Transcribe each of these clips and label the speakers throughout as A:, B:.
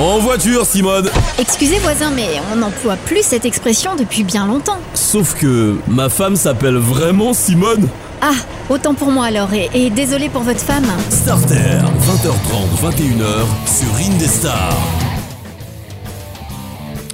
A: En voiture, Simone
B: Excusez voisin, mais on n'emploie plus cette expression depuis bien longtemps.
A: Sauf que ma femme s'appelle vraiment Simone
B: Ah, autant pour moi alors, et, et désolé pour votre femme.
A: Starter, 20h30, 21h, sur Indestar.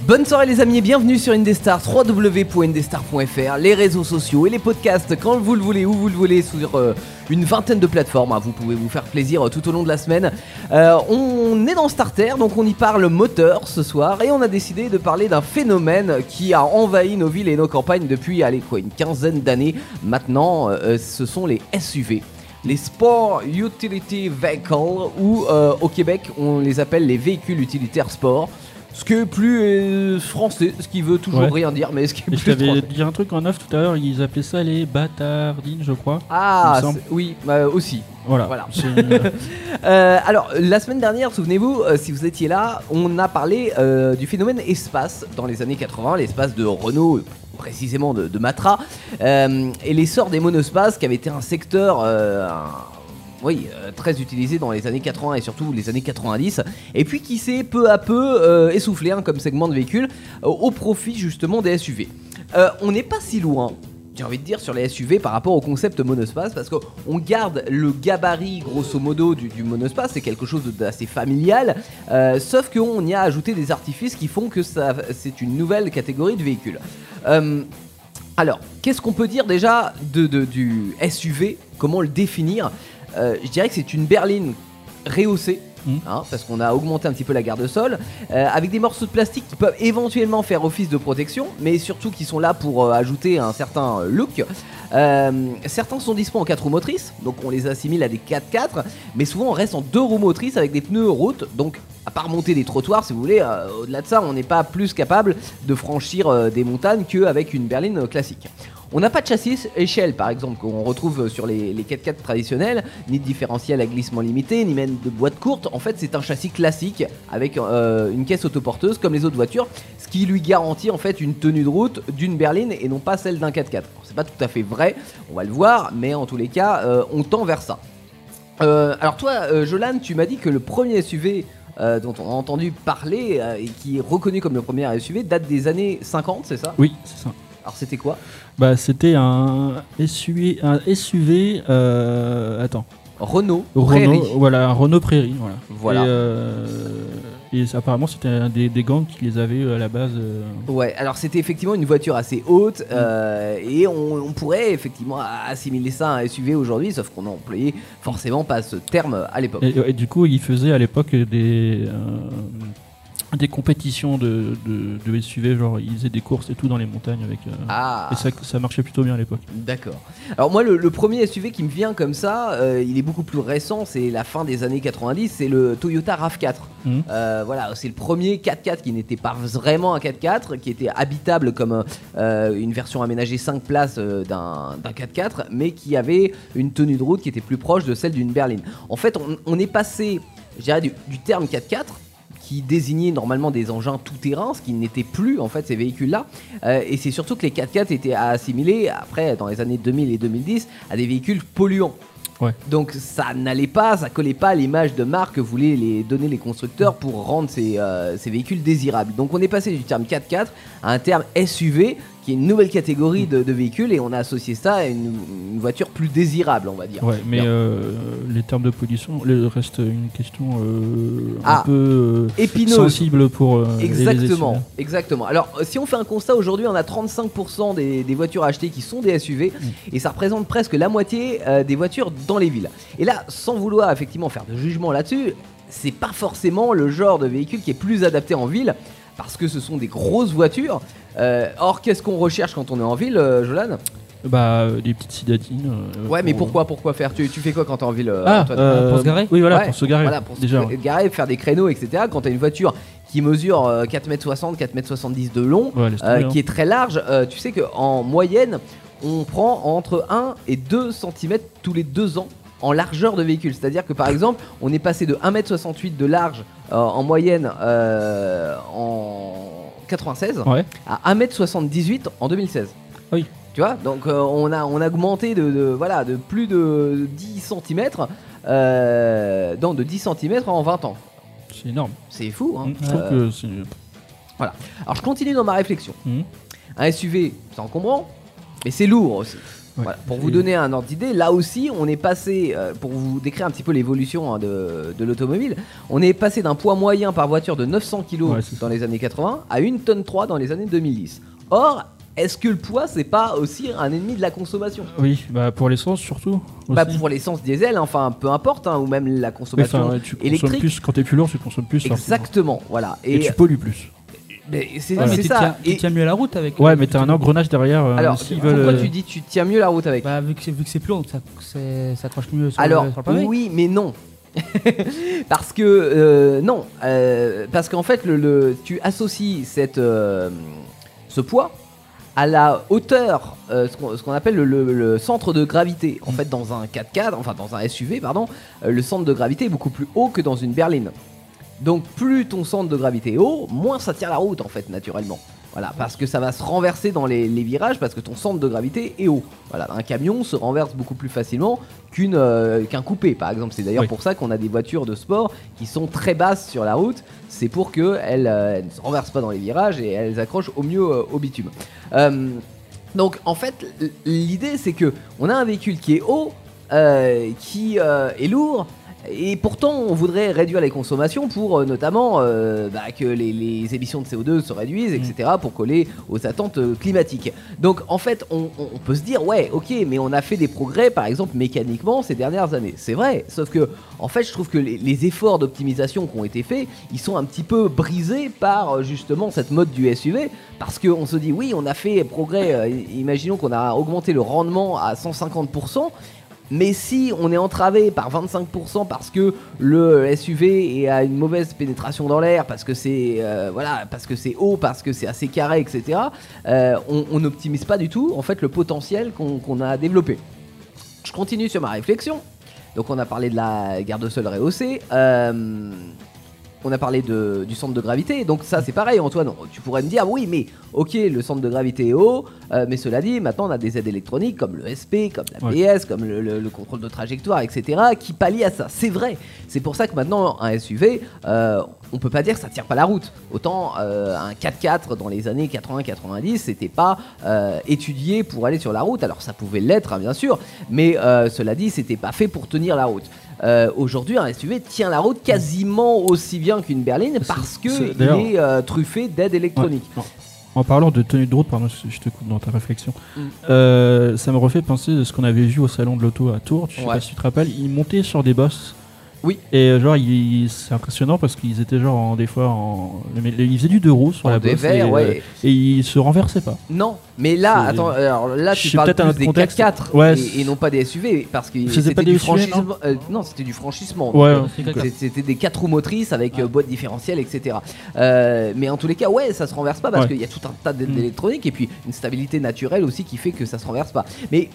C: Bonne soirée les amis et bienvenue sur Indestar, www.indestar.fr, les réseaux sociaux et les podcasts quand vous le voulez, où vous le voulez, sur euh, une vingtaine de plateformes. hein. Vous pouvez vous faire plaisir euh, tout au long de la semaine. Euh, on est dans Starter, donc on y parle moteur ce soir et on a décidé de parler d'un phénomène qui a envahi nos villes et nos campagnes depuis, quoi, une quinzaine d'années maintenant. ce sont les SUV. Les Sport Utility Vehicle, ou au Québec on les appelle les véhicules utilitaires sport. Ce qui est plus euh, français, ce qui veut toujours
D: Ouais.
C: rien dire, mais ce qui est
D: Et je
C: plus
D: t'avais
C: français.
D: dit un truc en off tout à l'heure, ils appelaient ça les bâtardines, je crois.
C: Ah,
D: il me semble.
C: c'est- oui, bah, aussi.
D: Voilà.
C: Voilà.
D: C'est une-
C: Euh, alors, la semaine dernière, souvenez-vous, euh, si vous étiez là, on a parlé euh, du phénomène espace dans les années 80, l'espace de Renault, précisément de, de Matra, euh, et l'essor des monospaces qui avait été un secteur. euh, un- oui, euh, très utilisé dans les années 80 et surtout les années 90, et puis qui s'est peu à peu euh, essoufflé hein, comme segment de véhicule euh, au profit justement des SUV. On n'est pas si loin j'ai envie de dire sur les SUV par rapport au concept monospace parce qu'on garde le gabarit grosso modo du, monospace, c'est quelque chose d'assez familial, sauf qu'on y a ajouté des artifices qui font que c'est une nouvelle catégorie de véhicules. Alors, qu'est-ce qu'on peut dire déjà du SUV Comment le définir? Euh, Je dirais que c'est une berline rehaussée.
D: Mhm.
C: hein, parce qu'on a augmenté un petit peu la garde sol, euh, avec des morceaux de plastique qui peuvent éventuellement faire office de protection, mais surtout qui sont là pour euh, ajouter un certain look. Euh, certains sont dispo en 4 roues motrices, donc on les assimile à des 4x4, mais souvent on reste en 2 roues motrices avec des pneus route, donc à part monter des trottoirs si vous voulez, au-delà de ça on n'est pas plus capable de franchir des montagnes qu'avec une berline classique. On n'a pas de châssis échelle par exemple qu'on retrouve sur les, les 4x4 traditionnels, ni de différentiel à glissement limité, ni même de boîte courte. En fait, c'est un châssis classique avec euh, une caisse autoporteuse comme les autres voitures, ce qui lui garantit en fait une tenue de route d'une berline et non pas celle d'un 4x4. Alors, C'est pas tout à fait vrai, on va le voir, mais en tous les cas, euh, on tend vers ça. Euh, alors toi, Jolan, tu m'as dit que le premier SUV dont on a entendu parler et qui est reconnu comme le premier SUV date des années 50, c'est ça?
D: Oui, c'est ça.
C: Alors c'était quoi
D: Bah, c'était un SUV, un SUV. euh, attends.
C: Renault,
D: Renault,
C: Prairie.
D: voilà, un Renault Prairie, voilà.
C: Voilà.
D: Et, euh, et apparemment, c'était un des, des gangs qui les avait euh, à la base. euh,
C: Ouais, alors c'était effectivement une voiture assez haute euh, et on, on pourrait effectivement assimiler ça à un SUV aujourd'hui, sauf qu'on n'employait forcément pas ce terme à l'époque.
D: Et, et du coup, ils faisaient à l'époque des, euh, des compétitions de, de, de SUV, genre ils faisaient des courses et tout dans les montagnes avec. euh,
C: Ah,
D: Et ça, ça marchait plutôt bien à l'époque.
C: d'accord. Alors moi, le, le premier SUV qui me vient comme ça, euh, il est beaucoup plus récent, c'est la fin des années 90, c'est le Toyota RAV4.
D: Mhm.
C: Euh, voilà, c'est le premier 4x4 qui n'était pas vraiment un 4x4, qui était habitable comme une version aménagée 5 places d'un d'un 4x4, mais qui avait une tenue de route qui était plus proche de celle d'une berline. En fait, on, on est passé, je dirais, du, du terme 4x4 qui désignait normalement des engins tout-terrain, ce qui n'était plus en fait ces véhicules-là. Euh, et c'est surtout que les 4x4 étaient assimilés après dans les années 2000 et 2010 à des véhicules polluants.
D: Ouais.
C: Donc ça n'allait pas, ça collait pas à l'image de marque que voulaient les donner les constructeurs pour rendre ces, euh, ces véhicules désirables. Donc on est passé du terme 4x4 à un terme SUV qui est une nouvelle catégorie de, de véhicules et on a associé ça à une, une voiture plus désirable, on va dire.
D: Ouais, mais euh, les termes de pollution, reste une question euh,
C: Ah,
D: un peu euh,
C: Épineuse.
D: sensible pour euh, les-
C: Exactement, exactement. Alors, si on fait un constat aujourd'hui, on a 35% des, des voitures achetées qui sont des SUV et ça représente presque la moitié des voitures dans les villes. Et là, sans vouloir effectivement faire de jugement là-dessus, c'est pas forcément le genre de véhicule qui est plus adapté en ville parce que ce sont des grosses voitures. Euh, or, qu'est-ce qu'on recherche quand on est en ville, euh, Jolan
D: Bah, euh, des petites citadines. euh,
C: Ouais, mais
D: pour-
C: pourquoi, pourquoi faire tu, tu fais quoi quand t'es en ville, euh,
D: Ah,
C: Antoine
D: euh,
E: Pour se garer
D: Oui, voilà,
C: Ouais,
D: pour se garer.
C: Voilà, pour
D: déjà.
C: se garer, faire des créneaux, etc. Quand t'as une voiture qui mesure euh, 4m60, 4m70 de long,
D: Ouais,
C: euh,
D: tomber,
C: qui
D: hein.
C: est très large, euh, tu sais qu'en moyenne, on prend entre 1 et 2 cm tous les 2 ans en largeur de véhicule. C'est-à-dire que par exemple, on est passé de 1m68 de large euh, en moyenne euh, en 96
D: Ouais.
C: à 1m78 en 2016.
D: Oui.
C: Tu vois, donc euh, on, a, on a augmenté de, de- voilà, de plus de 10 cm, euh, non, de 10 cm en 20 ans.
D: C'est énorme.
C: C'est fou. Hein.
D: Je trouve
C: Euh,
D: que c'est.
C: Alors je continue dans ma réflexion.
D: Mhm.
C: Un SUV, c'est encombrant, mais c'est lourd aussi.
D: Ouais.
C: Voilà. Pour vous donner un ordre d'idée, là aussi, on est passé, euh, pour vous décrire un petit peu l'évolution hein, de, de l'automobile, on est passé d'un poids moyen par voiture de 900 kg
D: Ouais,
C: dans
D: ça.
C: les années 80 à 1 tonne 3 dans les années 2010. Or, est-ce que le poids, c'est pas aussi un ennemi de la consommation?
D: Oui, bah pour l'essence surtout.
C: Bah. Pour l'essence diesel, enfin, peu importe, hein, ou même la consommation
D: enfin, ouais, tu consommes
C: électrique.
D: plus quand t'es plus lourd, tu consommes plus.
C: Exactement, voilà.
D: Et,
C: Et,
D: tu pollues plus.
C: Mais c'est
E: Ouais, mais tu
C: ça.
E: tiens, tu tiens mieux la route avec.
D: Ouais,
E: euh,
D: mais t'as un engrenage derrière. euh,
C: alors, pourquoi
D: veulent, euh,
C: tu dis tu tiens mieux la route avec
E: Bah, vu que c'est vu que c'est plus long, ça, ça accroche mieux sur,
C: Alors,
E: le, sur le pavé.
C: oui, mais non. parce que euh, non, euh, parce qu'en fait, le, le- tu associes cette, euh, ce poids à la hauteur, euh, ce qu'on ce qu'on appelle le, le- le centre de gravité. En fait, dans un 4x4, enfin dans un SUV, pardon, euh, le centre de gravité est beaucoup plus haut que dans une berline. Donc, plus ton centre de gravité est haut, moins ça tire la route, en fait, naturellement. Voilà, parce que ça va se renverser dans les, les virages parce que ton centre de gravité est haut. Voilà, un camion se renverse beaucoup plus facilement qu'une euh, qu'un coupé, par exemple. C'est d'ailleurs
D: Oui.
C: pour ça qu'on a des voitures de sport qui sont très basses sur la route. C'est pour qu'elles elles ne se renversent pas dans les virages et elles accrochent au mieux euh, au bitume. Euh, donc en fait, l'idée c'est que on a un véhicule qui est haut, euh, qui euh, est lourd. Et pourtant, on voudrait réduire les consommations pour euh, notamment euh, bah, que les, les émissions de CO2 se réduisent, etc., pour coller aux attentes euh, climatiques. Donc, en fait, on, on- on peut se dire, ouais, ok, mais on a fait des progrès, par exemple, mécaniquement ces dernières années. C'est vrai, sauf que, en fait, je trouve que les, les efforts d'optimisation qui ont été faits, ils sont un petit peu brisés par justement cette mode du SUV, parce qu'on se dit, oui, on a fait progrès, imaginons qu'on a augmenté le rendement à 150%. Mais si on est entravé par 25% parce que le SUV est à une mauvaise pénétration dans l'air, parce que c'est euh, voilà, parce que c'est haut, parce que c'est assez carré, etc. euh, on n'optimise pas du tout en fait le potentiel qu'on qu'on a développé. Je continue sur ma réflexion. Donc on a parlé de la garde de sol rehaussée. euh, on a parlé de- du centre de gravité, donc ça c'est pareil Antoine, tu pourrais me dire oui mais ok le centre de gravité est haut, euh, mais cela dit maintenant on a des aides électroniques comme le SP, comme la
D: Ouais.
C: PS, comme le, le- le contrôle de trajectoire, etc. qui pallient à ça, c'est vrai, c'est pour ça que maintenant un SUV, euh, on peut pas dire que ça tire pas la route, autant euh, un 4x4 dans les années 80-90 c'était pas étudié pour aller sur la route, alors ça pouvait l'être hein, bien sûr, mais cela dit c'était pas fait pour tenir la route. Euh, Aujourd'hui, un SUV tient la route quasiment aussi bien qu'une berline parce que
D: c'est-
C: il
D: d'ailleurs-
C: est euh, truffé d'aides électroniques.
D: Ouais. En parlant de tenue de route, pardon, je te coupe dans ta réflexion.
C: Mm.
D: Euh, ça me refait penser à ce qu'on avait vu au salon de l'auto à Tours. Je sais
C: Ouais.
D: pas si tu te rappelles. Ils montaient sur des bosses.
C: Oui.
D: Et euh, genre, c'est impressionnant parce qu'ils étaient genre en, des fois en. mais Ils faisaient du deux roues sur
C: En
D: la bosse. et, euh,
C: ouais.
D: et ils se renversaient pas.
C: Non, mais là, attends, alors là, tu parles
D: peut-être un
C: plus des
D: contexte.
C: 4x4
D: Ouais,
C: et, non pas des SUV parce que
D: C'était
C: du franchissement. euh, non, c'était du franchissement.
D: Ouais,
C: euh, C'était des 4 roues motrices avec euh, boîte différentielle, etc. Euh, mais en tous les cas, ouais, ça se renverse pas parce qu'il y a tout un tas
D: Mm.
C: électroniques et puis une stabilité naturelle aussi qui fait que ça se renverse pas. Mais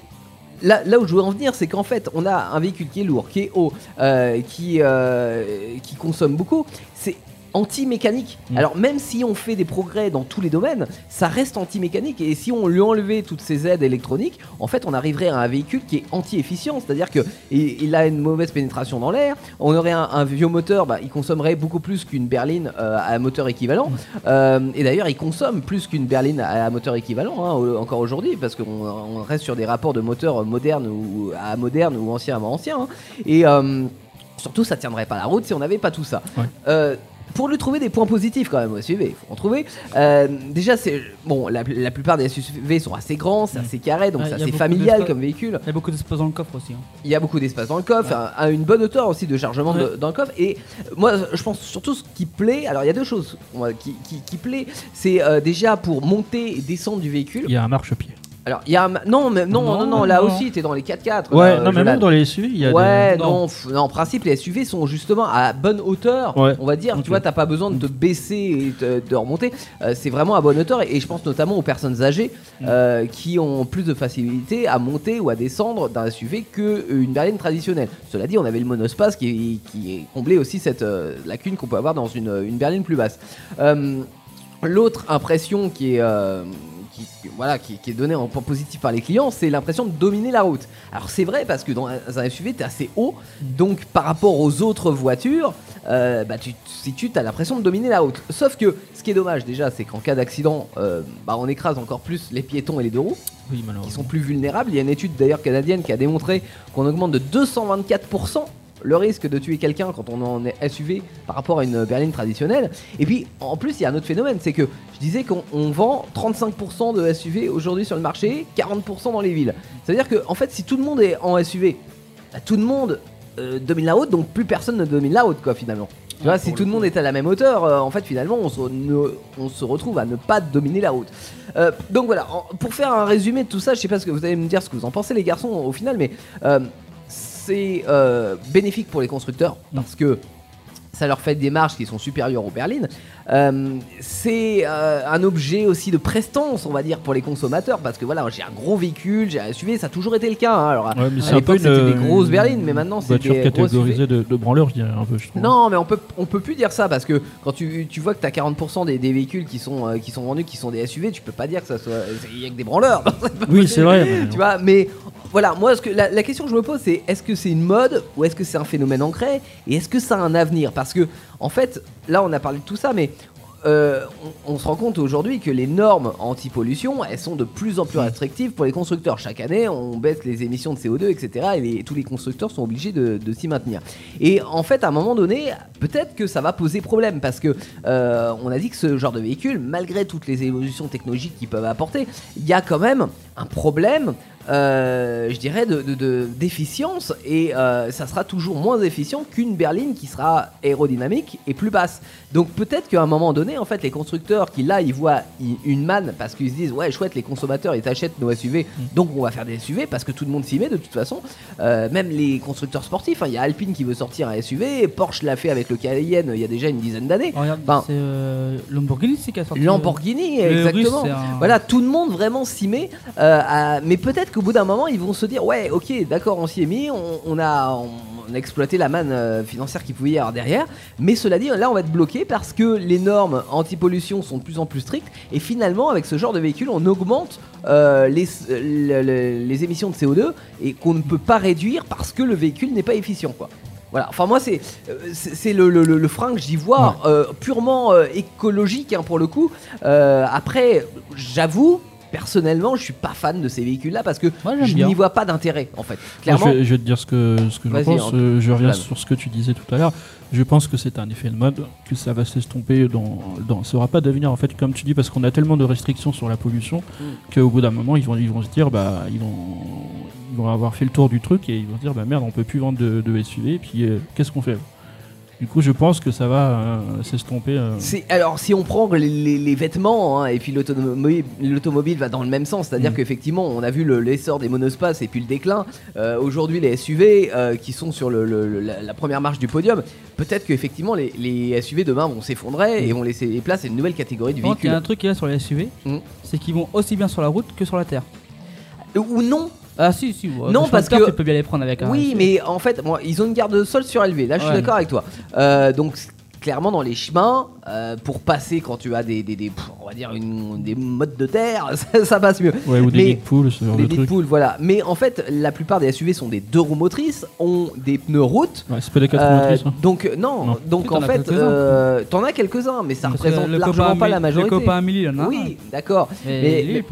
C: Là, où je veux en venir, c'est qu'en fait, on a un véhicule qui est lourd, qui est haut, euh, qui, euh, qui consomme beaucoup. C'est anti-mécanique.
D: Mm.
C: Alors même si on fait des progrès dans tous les domaines, ça reste anti-mécanique. Et si on lui enlevait toutes ces aides électroniques, en fait, on arriverait à un véhicule qui est anti-efficient. C'est-à-dire que il, a une mauvaise pénétration dans l'air. On aurait un, un vieux moteur, bah, il consommerait beaucoup plus qu'une berline euh, à moteur équivalent. Euh, et d'ailleurs, il consomme plus qu'une berline à, à moteur équivalent hein, au- encore aujourd'hui, parce qu'on on reste sur des rapports de moteurs modernes ou à moderne ou ancien à ancien. hein. Et euh, surtout, ça tiendrait pas la route si on n'avait pas tout ça.
D: Ouais.
C: Pour lui trouver des points positifs quand même au SUV, il faut en trouver. Euh, déjà, c'est bon, la, la plupart des SUV sont assez grands, c'est
E: Mm.
C: assez carré, donc
E: Ouais,
C: c'est assez familial comme véhicule.
E: Il y a beaucoup d'espace dans le coffre aussi. hein.
C: Il y a beaucoup d'espace dans le coffre, à, à une bonne hauteur aussi de chargement de-
E: Ouais.
C: dans le coffre. Et moi, je pense surtout ce qui plaît. Alors, il y a deux choses moi, qui, qui, qui plaît. C'est euh, déjà pour monter et descendre du véhicule.
D: Il y a un marchepied.
C: Alors, il y a un non, mais non, non,
D: Non,
C: non, là
D: non.
C: aussi, t'es dans les 4x4.
D: Ouais,
C: là,
D: non, mais même dans les SUV, il y a
C: Ouais,
D: des.
C: non, f- en principe, les SUV sont justement à bonne hauteur.
D: Ouais.
C: On va dire, tu vois, t'as pas besoin de te baisser et de, de remonter. Euh, c'est vraiment à bonne hauteur. Et, et je pense notamment aux personnes âgées
D: Mm.
C: euh, qui ont plus de facilité à monter ou à descendre d'un SUV qu'une berline traditionnelle. Cela dit, on avait le monospace qui, qui comblait aussi cette euh, lacune qu'on peut avoir dans une, une berline plus basse. Euh, L'autre impression qui est. qui, voilà, qui, qui est donnée en point positif par les clients, c'est l'impression de dominer la route. Alors c'est vrai parce que dans un SUV, tu es assez haut, donc par rapport aux autres voitures, euh, bah, tu, si tu as l'impression de dominer la route. Sauf que ce qui est dommage déjà, c'est qu'en cas d'accident, euh, bah, on écrase encore plus les piétons et les deux roues,
D: Oui,
C: qui sont plus vulnérables. Il y a une étude d'ailleurs canadienne qui a démontré qu'on augmente de 224% le risque de tuer quelqu'un quand on en est SUV par rapport à une berline traditionnelle. Et puis en plus, il y a un autre phénomène, c'est que je disais qu'on on vend 35% de SUV aujourd'hui sur le marché, 40% dans les villes. C'est-à-dire que en fait, si tout le monde est en SUV, bah, tout le monde euh, domine la route, donc plus personne ne domine la route, quoi, finalement. Tu vois, si tout le monde est à la même hauteur, euh, en fait, finalement, on se, ne- on se retrouve à ne pas dominer la route. Euh, donc voilà, en- pour faire un résumé de tout ça, je sais pas ce que vous allez me dire, ce que vous en pensez, les garçons, au final, mais c'est euh, bénéfique pour les constructeurs parce que ça leur fait des marges qui sont supérieures aux berlines. Euh, c'est euh, un objet aussi de prestance, on va dire, pour les consommateurs parce que voilà, j'ai un gros véhicule, j'ai un SUV, ça a toujours été le cas. hein. Alors,
D: Ouais,
C: à
D: c'est un peu
C: l'époque, c'était
D: une,
C: des grosses berlines, mais maintenant, c'est des
D: catégorisée de, de branleurs, je dirais un peu. Je trouve.
C: non, mais on peut, on peut plus dire ça parce que quand tu, tu vois que tu as 40% des, des véhicules qui sont, euh, qui sont vendus qui sont des SUV, tu peux pas dire que ça soit. Il y a que des branleurs.
D: Oui, c'est vrai. mais-
C: tu vois, mais voilà, moi, ce que, la, la question que je me pose, c'est est-ce que c'est une mode ou est-ce que c'est un phénomène ancré et est-ce que ça a un avenir? Parce que, en fait, là, on a parlé de tout ça, mais. euh, on, on se rend compte aujourd'hui que les normes anti-pollution, elles sont de plus en plus restrictives pour les constructeurs. Chaque année, on baisse les émissions de CO2, etc. Et les- tous les constructeurs sont obligés de, de s'y maintenir. Et en fait, à un moment donné, peut-être que ça va poser problème parce que euh, on a dit que ce genre de véhicule, malgré toutes les évolutions technologiques qu'ils peuvent apporter, il y a quand même un problème. Euh, je dirais de, de- de- d'efficience et euh, ça sera toujours moins efficient qu'une berline qui sera aérodynamique et plus basse. Donc peut-être qu'à un moment donné, en fait, les constructeurs qui là ils voient une manne parce qu'ils se disent ouais chouette les consommateurs ils achètent nos SUV donc on va faire des SUV parce que tout le monde s'y met de toute façon. Euh, même les constructeurs sportifs, hein, il y a Alpine qui veut sortir un SUV, Porsche l'a fait avec le Cayenne il y a déjà une dizaine d'années.
E: Oh, regarde,
C: Enfin,
E: c'est Lamborghini c'est qui a sorti.
C: Lamborghini,
E: le
C: exactement.
E: Russe, c'est un-
C: Voilà, tout le monde vraiment s'y met. à- Mais peut-être qu'au bout d'un moment, ils vont se dire ouais, ok, d'accord, on s'y est mis, on, on a, on a exploité la manne euh, financière qu'il pouvait y avoir derrière. Mais cela dit, là, on va être bloqué parce que les normes anti-pollution sont de plus en plus strictes. Et finalement, avec ce genre de véhicule, on augmente euh, les, le- les émissions de CO2 et qu'on ne peut pas réduire parce que le véhicule n'est pas efficient, quoi. Voilà, enfin moi c'est euh, le, le- le- le frein que j'y vois euh, purement euh, écologique hein, pour le coup. Euh, après, j'avoue, personnellement, je suis pas fan de ces véhicules-là parce que
E: Moi,
C: je n'y vois pas d'intérêt en fait.
D: Moi,
C: Clairement,
D: je, vais, je vais te dire ce que, ce que je pense.
C: hein.
D: Euh, je reviens sur ce que tu disais tout à l'heure. Je pense que c'est un effet de mode, que ça va s'estomper dans, dans. Ça aura pas d'avenir en fait, comme tu dis, parce qu'on a tellement de restrictions sur la pollution
C: Mm.
D: qu'au bout d'un moment, ils vont, ils vont se dire, bah, ils vont, ils vont avoir fait le tour du truc et ils vont se dire, bah merde, on peut plus vendre de, de SUV. Puis euh, qu'est-ce qu'on fait Du coup, je pense que ça va euh, s'estomper. euh,
C: alors si on prend les, les- les vêtements hein, et puis l'automobile, va dans le même sens, c'est-à-dire
D: Mm.
C: qu'effectivement on a vu le- l'essor des monospaces et puis le déclin. Euh, Aujourd'hui les SUV euh, qui sont sur le- le- le- la, la première marche du podium, peut-être qu'effectivement les, les SUV demain vont s'effondrer et vont laisser place à une nouvelle catégorie de
E: contre, il y a un
C: véhicules.
E: truc qu'il y a sur les SUV,
C: Hmm.
E: c'est qu'ils vont aussi bien sur la route que sur la terre.
C: Ou non,
E: Ah si, si. ouais,
C: Non, parce que-
E: tu peux bien les prendre avec un
C: Oui, mais en fait, moi, ils ont une garde de sol surélevée. Là, je suis
E: Ouais.
C: d'accord avec toi. Euh, donc, clairement, dans les chemins, euh, pour passer quand tu as des, des, on va dire une- des modes de terre, ça, ça passe mieux.
D: Ouais, ou des pools, ce genre
C: Des
D: de truc.
C: Deadpool, voilà. Mais en fait, la plupart des SUV sont des deux roues motrices, ont des pneus route.
D: Ouais, c'est pas des quatre
C: Euh,
D: motrices. hein.
C: donc non,
D: Non.
C: donc en
E: t'en as
C: fait,
E: quelques-uns.
C: euh, t'en as quelques-uns, mais ça représente
E: le
C: largement
E: copain
C: pas la majorité.
E: Le copain Amélie, a un.
C: oui, d'accord.
E: Mais,
C: Mais-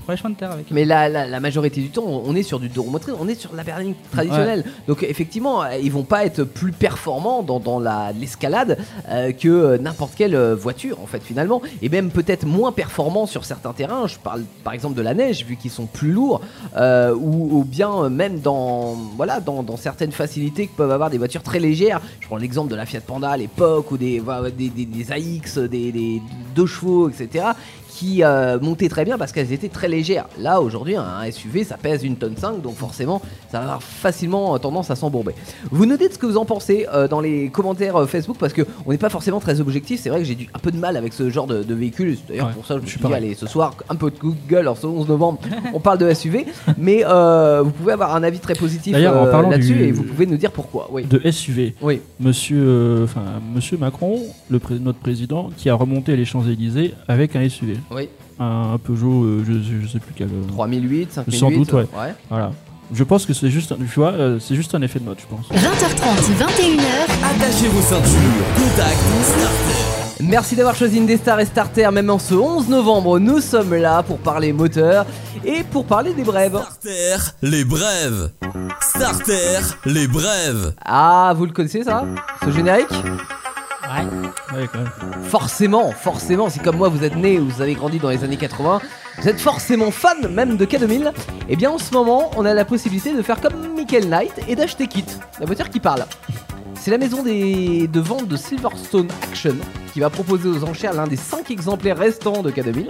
C: mais- la, la, la majorité du temps, on est sur du deux roues motrices, on est sur de la berline traditionnelle. Donc effectivement, ils vont pas être plus performants dans, dans la- l'escalade euh, que n'importe euh, voiture en fait finalement, et même peut-être moins performants sur certains terrains. Je parle par exemple de la neige vu qu'ils sont plus lourds, euh, ou, bien euh, même dans voilà dans, certaines facilités que peuvent avoir des voitures très légères. Je prends l'exemple de la Fiat Panda à l'époque ou des, des, des AX, des, des deux chevaux, etc qui euh, montaient très bien parce qu'elles étaient très légères. Là, aujourd'hui, un SUV, ça pèse une tonne 5, donc forcément, ça va avoir facilement tendance à s'embourber. Vous nous dites ce que vous en pensez euh, dans les commentaires euh, Facebook parce que on n'est pas forcément très objectif. C'est vrai que j'ai un peu de mal avec ce genre de, de véhicule. D'ailleurs,
D: Ouais,
C: pour ça, je me suis dit, allez, ce soir, un peu de Google, en ce 11 novembre, on parle de SUV. Mais euh, vous pouvez avoir un avis très positif là-dessus
D: du-
C: et vous pouvez nous dire pourquoi. Oui.
D: De SUV.
C: Oui.
D: Monsieur, enfin, Monsieur Macron, le pré- notre président, qui a remonté les Champs-Élysées avec un SUV.
C: Oui.
D: Un, un Peugeot, euh, je, je- je sais plus quel. euh,
C: 3008, 5008.
D: Sans doute, ouais.
C: ouais.
D: Voilà. Je pense que c'est juste, un- tu vois, euh, c'est juste un effet de mode, je pense.
B: 20h30, 21h,
A: Attachez vos ceintures. Contact Starter.
C: Merci d'avoir choisi Indestar et Starter. Même en ce 11 novembre, nous sommes là pour parler moteur et pour parler des brèves.
A: Starter, les brèves. Starter, les brèves.
C: Ah, vous le connaissez ça? Ce générique?
D: Ouais, quand même.
C: Forcément, forcément, si comme moi vous êtes né ou vous avez grandi dans les années 80, vous êtes forcément fan même de K2000, et bien en ce moment, on a la possibilité de faire comme Michael Knight et d'acheter Kit, la voiture qui parle. C'est la maison des... de vente de Silverstone Action qui va proposer aux enchères l'un des 5 exemplaires restants de K2000.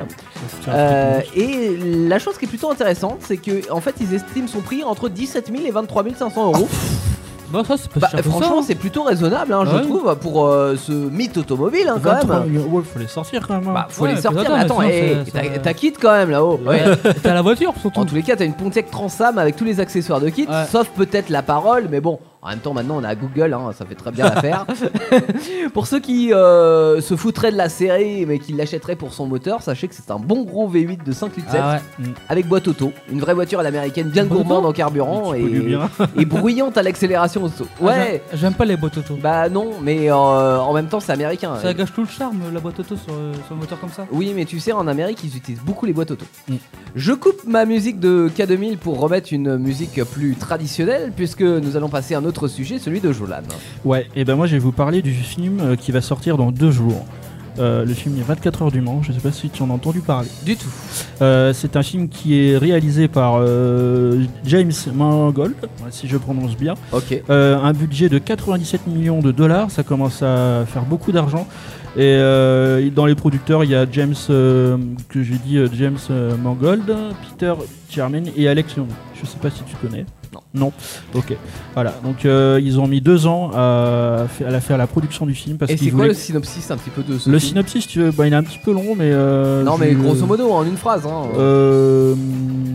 D: C'est un
C: Euh, et la chose qui est plutôt intéressante, c'est que en fait ils estiment son prix entre 17 000 et 23 500 euros.
E: Bon, ça, c'est pas
C: Bah,
E: cher ça,
C: franchement,
E: hein.
C: c'est plutôt raisonnable, hein, je
E: Ouais.
C: trouve, pour euh, ce mythe automobile hein, quand
D: 23
C: même.
D: ouais, faut les sortir quand même. hein.
C: Bah, faut
E: Ouais,
C: les sortir.
E: attends,
C: Mais
E: mais
C: attends, t'as kit quand même là-haut.
E: Ouais, t'as la voiture surtout.
C: En tous les cas, t'as une Pontiac Transam avec tous les accessoires de kit, sauf peut-être la parole, mais bon, en même temps, maintenant on a Google, hein, ça fait très bien l'affaire. pour ceux qui euh, se foutraient de la série, mais qui l'achèteraient pour son moteur, sachez que c'est un bon gros V8 de 5 litres 7
E: Ah ouais.
C: avec boîte auto, une vraie voiture à l'américaine bien gourmande
E: auto
C: en carburant et, bruyante à l'accélération au saut.
E: Ah,
C: Ouais.
E: j'aime- pas les boîtes auto.
C: Bah non, mais euh, en même temps c'est américain.
E: Ça gâche tout le charme, la boîte auto sur, euh, sur un moteur comme ça.
C: Oui, mais tu sais, en Amérique, ils utilisent beaucoup les boîtes auto.
D: Mm.
C: Je coupe ma musique de K2000 pour remettre une musique plus traditionnelle, puisque nous allons passer à un autre sujet, celui de Jolan.
D: Ouais, et ben moi je vais vous parler du film euh, qui va sortir dans deux jours. Euh, le film est 24 heures du Mans, je sais pas si tu en as entendu parler.
C: Du tout.
D: Euh, c'est un film qui est réalisé par euh, James Mangold, si je prononce bien.
C: Ok.
D: Un budget de 97 millions de dollars, ça commence à faire beaucoup d'argent. Et euh, dans les producteurs, il y a James, euh, que j'ai dit, euh, James euh, Mangold, Peter Charmin et Alex Young. Je sais pas si tu connais.
C: Non.
D: Non. Ok. Voilà. Donc euh, ils ont mis deux ans à, la faire la production du film parce
C: Et c'est quoi le synopsis un petit peu de ce
D: Le
C: film
D: synopsis, tu veux, bah, il est un petit peu long, mais. euh,
C: Non,
D: je-
C: mais grosso modo, en une phrase. Hein.
D: Euh,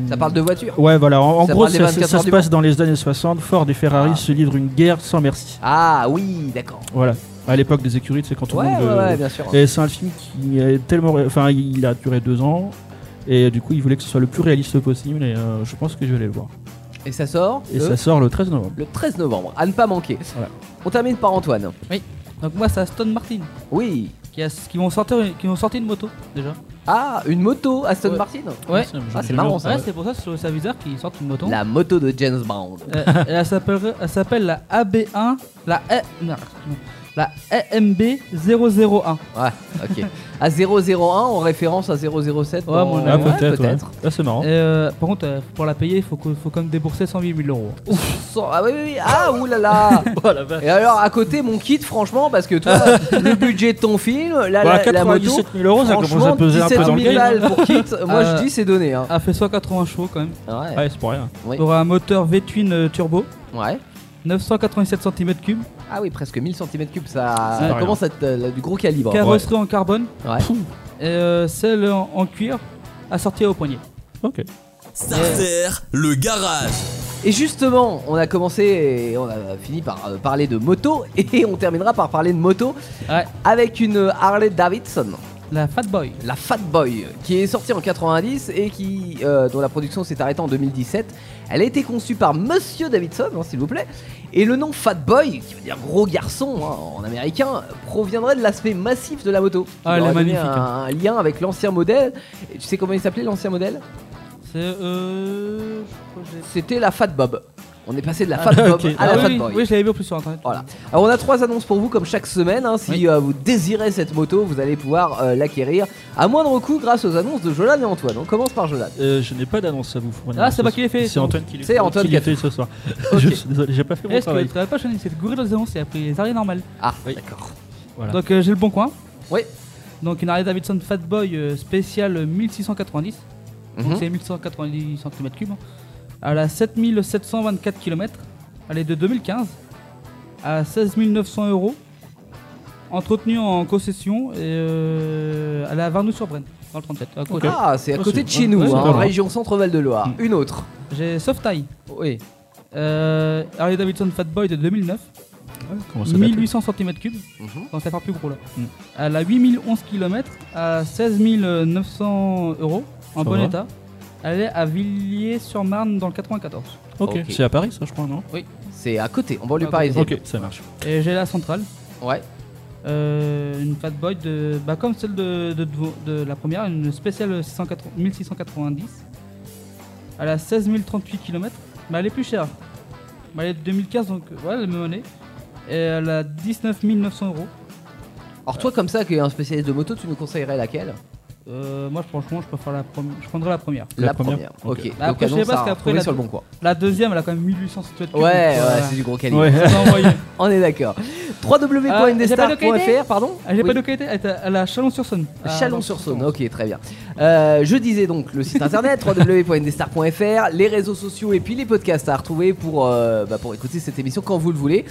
C: Ça parle de voiture.
D: Ouais, voilà. En, en
C: Ça
D: gros, ça,
C: 24
D: ça
C: heures
D: se passe dans les années 60. Ford et Ferrari
C: Ah.
D: se livrent une guerre sans merci.
C: Ah oui, d'accord.
D: Voilà. À l'époque des écuries, c'est quand tout
C: Ouais,
D: le monde.
C: ouais,
D: veut-
C: ouais, bien sûr.
D: Et c'est un film qui est tellement. Enfin, il a duré deux ans. Et du coup, il voulait que ce soit le plus réaliste possible. Et euh, je pense que je vais aller le voir.
C: Et ça sort
D: Et
C: le,
D: ça sort le 13 novembre.
C: le 13 novembre, à ne pas manquer.
D: Voilà.
C: On termine par Antoine.
E: Donc moi, c'est Aston Martin
C: Oui.
E: qui, a, qui, vont sortir, qui vont sortir une moto déjà.
C: Ah, une moto Aston
E: Ouais.
C: Martin
E: Ouais.
C: Ah, c'est marrant, ça.
E: Ouais, c'est pour ça sur le serviteur qu'ils sortent une moto.
C: La moto de James Bond.
E: Euh, elle s'appelle elle s'appelle la AB1, la E, merde, la EMB 001.
C: Ouais, ok. À 001 en référence à 007
E: Ouais,
C: dans-
E: mon
D: Ah,
E: ami.
C: Ouais,
D: peut-être. ouais. Ah, c'est marrant.
E: Et, euh, par contre, euh, pour la payer, il faut, que- faut quand même débourser 108 000 euros.
C: Cent- Ah oui, oui, oui. Ah, oulala Et alors, à côté, mon kit, franchement, parce que toi, le budget de ton film, la,
D: Voilà,
C: la, la moto,
D: 97 000 euros, ça commence à
C: franchement,
D: peser un peu
C: 17
D: dans le
C: 000
D: game.
C: balles pour kit, moi
E: Euh,
C: je dis c'est donné. Hein.
E: Elle fait 180 chevaux quand même.
C: Ouais.
D: Ouais, c'est pour rien.
C: Oui.
E: Il aura un moteur V-twin euh, turbo,
C: ouais.
E: 987 cm3,
C: Ah oui, presque 1000 cm3, ça commence à être euh, du gros calibre.
E: carrosserie en carbone,
C: Ouais.
E: et euh, celle en, en cuir assortie au poignet.
D: Ok.
A: Starter, le garage.
C: Et justement, on a commencé et on a fini par euh, parler de moto et on terminera par parler de moto
E: Ouais.
C: avec une Harley Davidson.
E: La Fat Boy.
C: la Fat Boy, qui est sortie en 90 et qui, euh, dont la production s'est arrêtée en 2017. Elle a été conçue par Monsieur Davidson, hein, s'il vous plaît. Et le nom Fat Boy, qui veut dire gros garçon hein, en américain, proviendrait de l'aspect massif de la moto.
E: Ah, elle est magnifique,
C: Un, un lien avec l'ancien modèle. Et tu sais comment il s'appelait l'ancien modèle?
E: C'est euh.
C: C'était la Fat Bob. On est passé de la
E: Ah,
C: Fat Bob à
E: Ah
C: la
E: oui,
C: Fat
E: oui,
C: Boy.
E: oui, je l'avais vu en plus sur internet.
C: Voilà. Alors on a trois annonces pour vous comme chaque semaine. hein. Si
E: Oui.
C: euh, vous désirez cette moto, vous allez pouvoir euh, l'acquérir à moindre coût grâce aux annonces de Jolan et Antoine. On commence par Jolan.
D: Euh, je n'ai pas d'annonce à vous fournir.
E: Ah, c'est
D: soir.
E: qui l'ai fait,
D: C'est Antoine qui l'ai
C: C'est Antoine
D: qui l'a fait ce soir. Je suis désolé, j'ai pas fait mon
E: Est-ce que
D: travail.
E: tu n'avais pas choisi C'est gouré dans les annonces et a pris les arrêts normales.
C: Ah,
D: Oui.
C: d'accord.
D: Voilà.
E: Donc euh, j'ai le bon coin.
C: Oui.
E: Donc une Harley Davidson Fat Boy euh, spéciale 1690. Donc
C: Mhm.
E: c'est 1190 cm3. Elle a 7724 km. Elle est de 2015. À 16 900 euros. Entretenue en concession. Et euh, elle est à Varnoux-sur-Brenne. Dans le 37. à côté.
C: Ah, c'est à
D: Oh,
C: côté de chez nous,
E: ouais,
C: hein,
D: loin.
C: région Centre-Val de Loire.
D: Mm.
C: Une autre.
E: J'ai Softail.
C: Oui.
E: Euh, Harley Davidson Fat Boy de 2009.
D: Comment ça date
E: 1800 cm3.
C: Mhm.
E: Donc ça va faire plus gros là.
D: Mm.
E: Elle a 8011 km à 16 900 euros en
D: Ça
E: bon
D: va.
E: état. Elle est à Villiers-sur-Marne dans le 94.
D: Ok,
C: Ok.
D: c'est à Paris ça je crois, non?
C: C'est à côté, en banlieue
E: Ok.
C: parisienne.
D: Ok, ça marche.
E: Et j'ai la centrale.
C: Ouais.
E: Euh, une Fat Boy de, bah, comme celle de, de, de la première, une spéciale 680 1690. Elle a 16 038 km, mais elle est plus chère. Mais elle est de 2015, donc euh, ouais, elle est même année. Et elle a 19 900 euros.
C: Alors toi comme ça qui est un spécialiste de moto, tu nous conseillerais laquelle?
E: Euh, moi, franchement, je préfère la première. Je prendrais la première.
D: La
C: La
D: première
C: première.
D: Ok.
E: Bah, après, je sais
C: Donc,
E: pas, qu'après,
C: retrouvé
E: la-
C: sur le bon coin.
E: La deuxième, elle a quand même 1868
C: Ouais, ouais, c'est du gros calibre.
D: Ouais.
C: On est d'accord. Www.indestar.fr,
E: qualité
C: pardon
E: J'ai
C: Oui.
E: pas de qualité, elle est à- elle a Chalon-sur-Saône. Ah,
C: Chalon-sur-Saône, ok, très bien. Euh, je disais donc le site internet www.indestar.fr, les réseaux sociaux et puis les podcasts à retrouver pour, euh, bah, pour écouter cette émission quand vous le voulez.